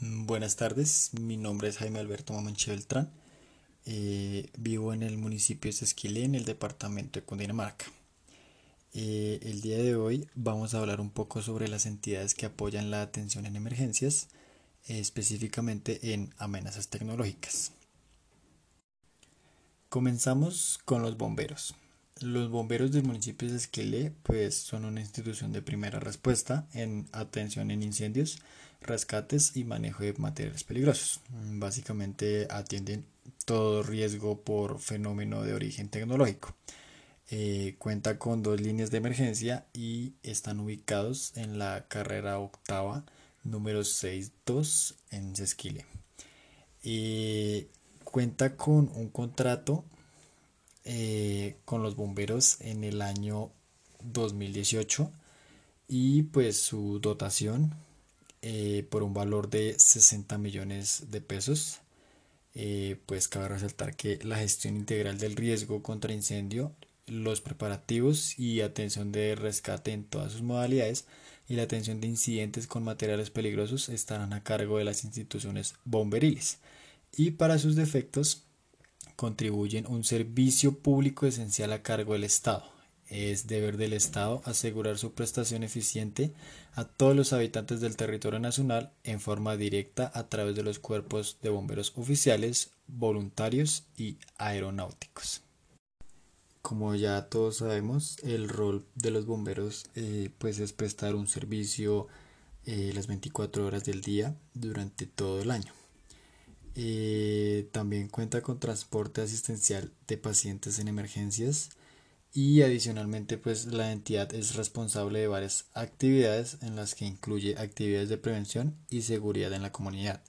Mm, Buenas tardes, mi nombre es Jaime Alberto Mamanche Beltrán. Eh, vivo en el municipio de Esquilé, en el departamento de Cundinamarca. Eh, el día de hoy vamos a hablar un poco sobre las entidades que apoyan la atención en emergencias, eh, específicamente en amenazas tecnológicas. Comenzamos con los bomberos. Los bomberos del municipio de Esquilé pues son una institución de primera respuesta en atención en incendios, rescates y manejo de materiales peligrosos. Básicamente atienden todo riesgo por fenómeno de origen tecnológico. Eh, cuenta con dos líneas de emergencia y están ubicados en la carrera octava número 62 en Sesquile. Eh, cuenta con un contrato eh, con los bomberos en el año 2018 y pues su dotación eh, por un valor de 60 millones de pesos. Eh, pues cabe resaltar que la gestión integral del riesgo contra incendio, los preparativos y atención de rescate en todas sus modalidades y la atención de incidentes con materiales peligrosos estarán a cargo de las instituciones bomberiles y para sus defectos contribuyen un servicio público esencial a cargo del Estado. Es deber del Estado asegurar su prestación eficiente a todos los habitantes del territorio nacional en forma directa a través de los cuerpos de bomberos oficiales, voluntarios y aeronáuticos. Como ya todos sabemos, el rol de los bomberos eh, pues es prestar un servicio eh, las 24 horas del día durante todo el año. Eh, también cuenta con transporte asistencial de pacientes en emergencias y adicionalmente pues la entidad es responsable de varias actividades en las que incluye actividades de prevención y seguridad en la comunidad,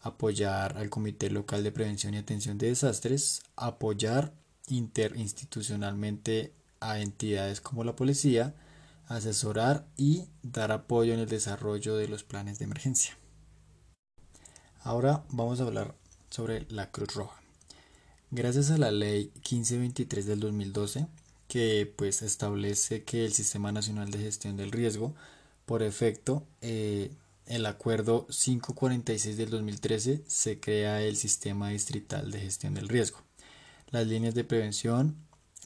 apoyar al Comité Local de Prevención y Atención de Desastres, apoyar interinstitucionalmente a entidades como la policía, asesorar y dar apoyo en el desarrollo de los planes de emergencia. Ahora vamos a hablar sobre la Cruz Roja. Gracias a la ley 1523 del 2012, que pues establece que el Sistema Nacional de Gestión del Riesgo, por efecto, eh, el acuerdo 546 del 2013 se crea el Sistema Distrital de Gestión del Riesgo. Las líneas de prevención,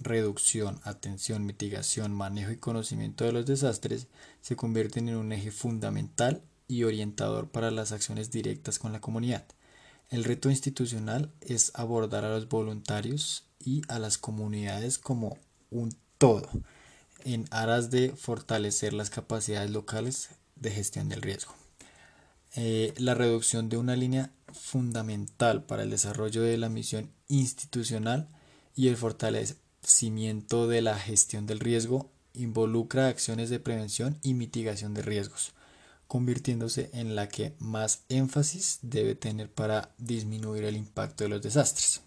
reducción, atención, mitigación, manejo y conocimiento de los desastres se convierten en un eje fundamental y orientador para las acciones directas con la comunidad. El reto institucional es abordar a los voluntarios y a las comunidades como un todo, en aras de fortalecer las capacidades locales de gestión del riesgo. Eh, la reducción de una línea fundamental para el desarrollo de la misión institucional y el fortalecimiento de la gestión del riesgo involucra acciones de prevención y mitigación de riesgos, convirtiéndose en la que más énfasis debe tener para disminuir el impacto de los desastres.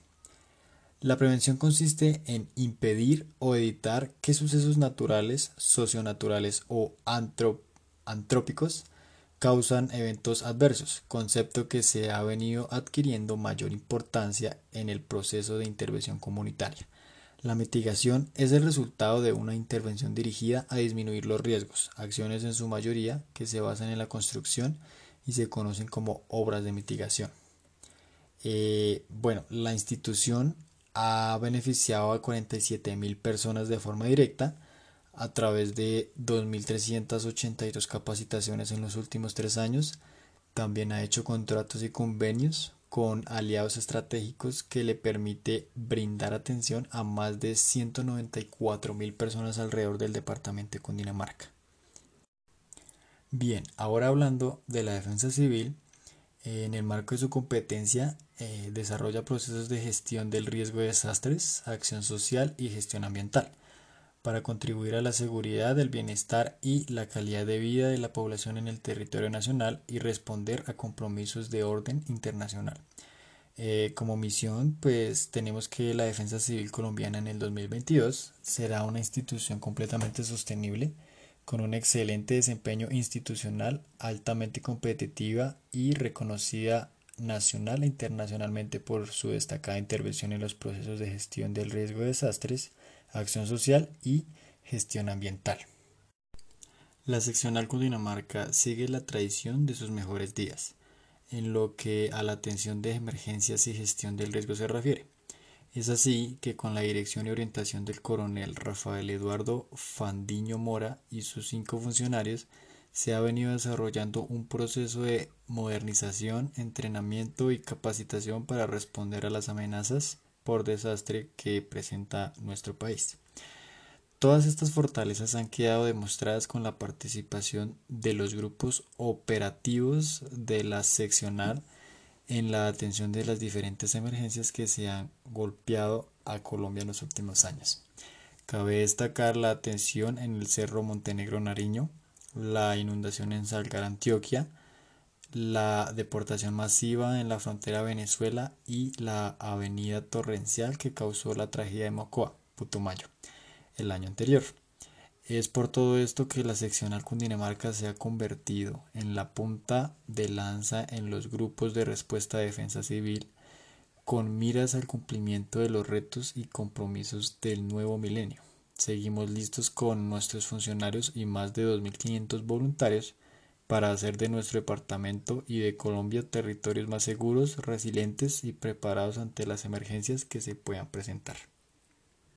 La prevención consiste en impedir o evitar que sucesos naturales, socionaturales o antrópicos causan eventos adversos, concepto que se ha venido adquiriendo mayor importancia en el proceso de intervención comunitaria. La mitigación es el resultado de una intervención dirigida a disminuir los riesgos, acciones en su mayoría que se basan en la construcción y se conocen como obras de mitigación. Eh, bueno, la institución ha beneficiado a 47 mil personas de forma directa a través de 2.382 capacitaciones en los últimos tres años. También ha hecho contratos y convenios con aliados estratégicos que le permite brindar atención a más de 194 mil personas alrededor del departamento de Cundinamarca. Bien, ahora hablando de la defensa civil, en el marco de su competencia eh, desarrolla procesos de gestión del riesgo de desastres, acción social y gestión ambiental para contribuir a la seguridad, el bienestar y la calidad de vida de la población en el territorio nacional y responder a compromisos de orden internacional. Eh, como misión, pues tenemos que la Defensa Civil Colombiana en el 2022 será una institución completamente sostenible, con un excelente desempeño institucional, altamente competitiva y reconocida nacional e internacionalmente por su destacada intervención en los procesos de gestión del riesgo de desastres, acción social y gestión ambiental. La seccional Cundinamarca sigue la tradición de sus mejores días. en lo que a la atención de emergencias y gestión del riesgo se refiere. Es así que con la dirección y orientación del coronel Rafael Eduardo Fandiño Mora y sus cinco funcionarios, se ha venido desarrollando un proceso de modernización, entrenamiento y capacitación para responder a las amenazas por desastre que presenta nuestro país. Todas estas fortalezas han quedado demostradas con la participación de los grupos operativos de la seccional en la atención de las diferentes emergencias que se han golpeado a Colombia en los últimos años. Cabe destacar la atención en el Cerro Montenegro Nariño, la inundación en Salgar, Antioquia, la deportación masiva en la frontera Venezuela y la avenida torrencial que causó la tragedia de Mocoa, Putumayo, el año anterior. Es por todo esto que la seccional Cundinamarca se ha convertido en la punta de lanza en los grupos de respuesta a defensa civil con miras al cumplimiento de los retos y compromisos del nuevo milenio. Seguimos listos con nuestros funcionarios y más de 2.500 voluntarios para hacer de nuestro departamento y de Colombia territorios más seguros, resilientes y preparados ante las emergencias que se puedan presentar.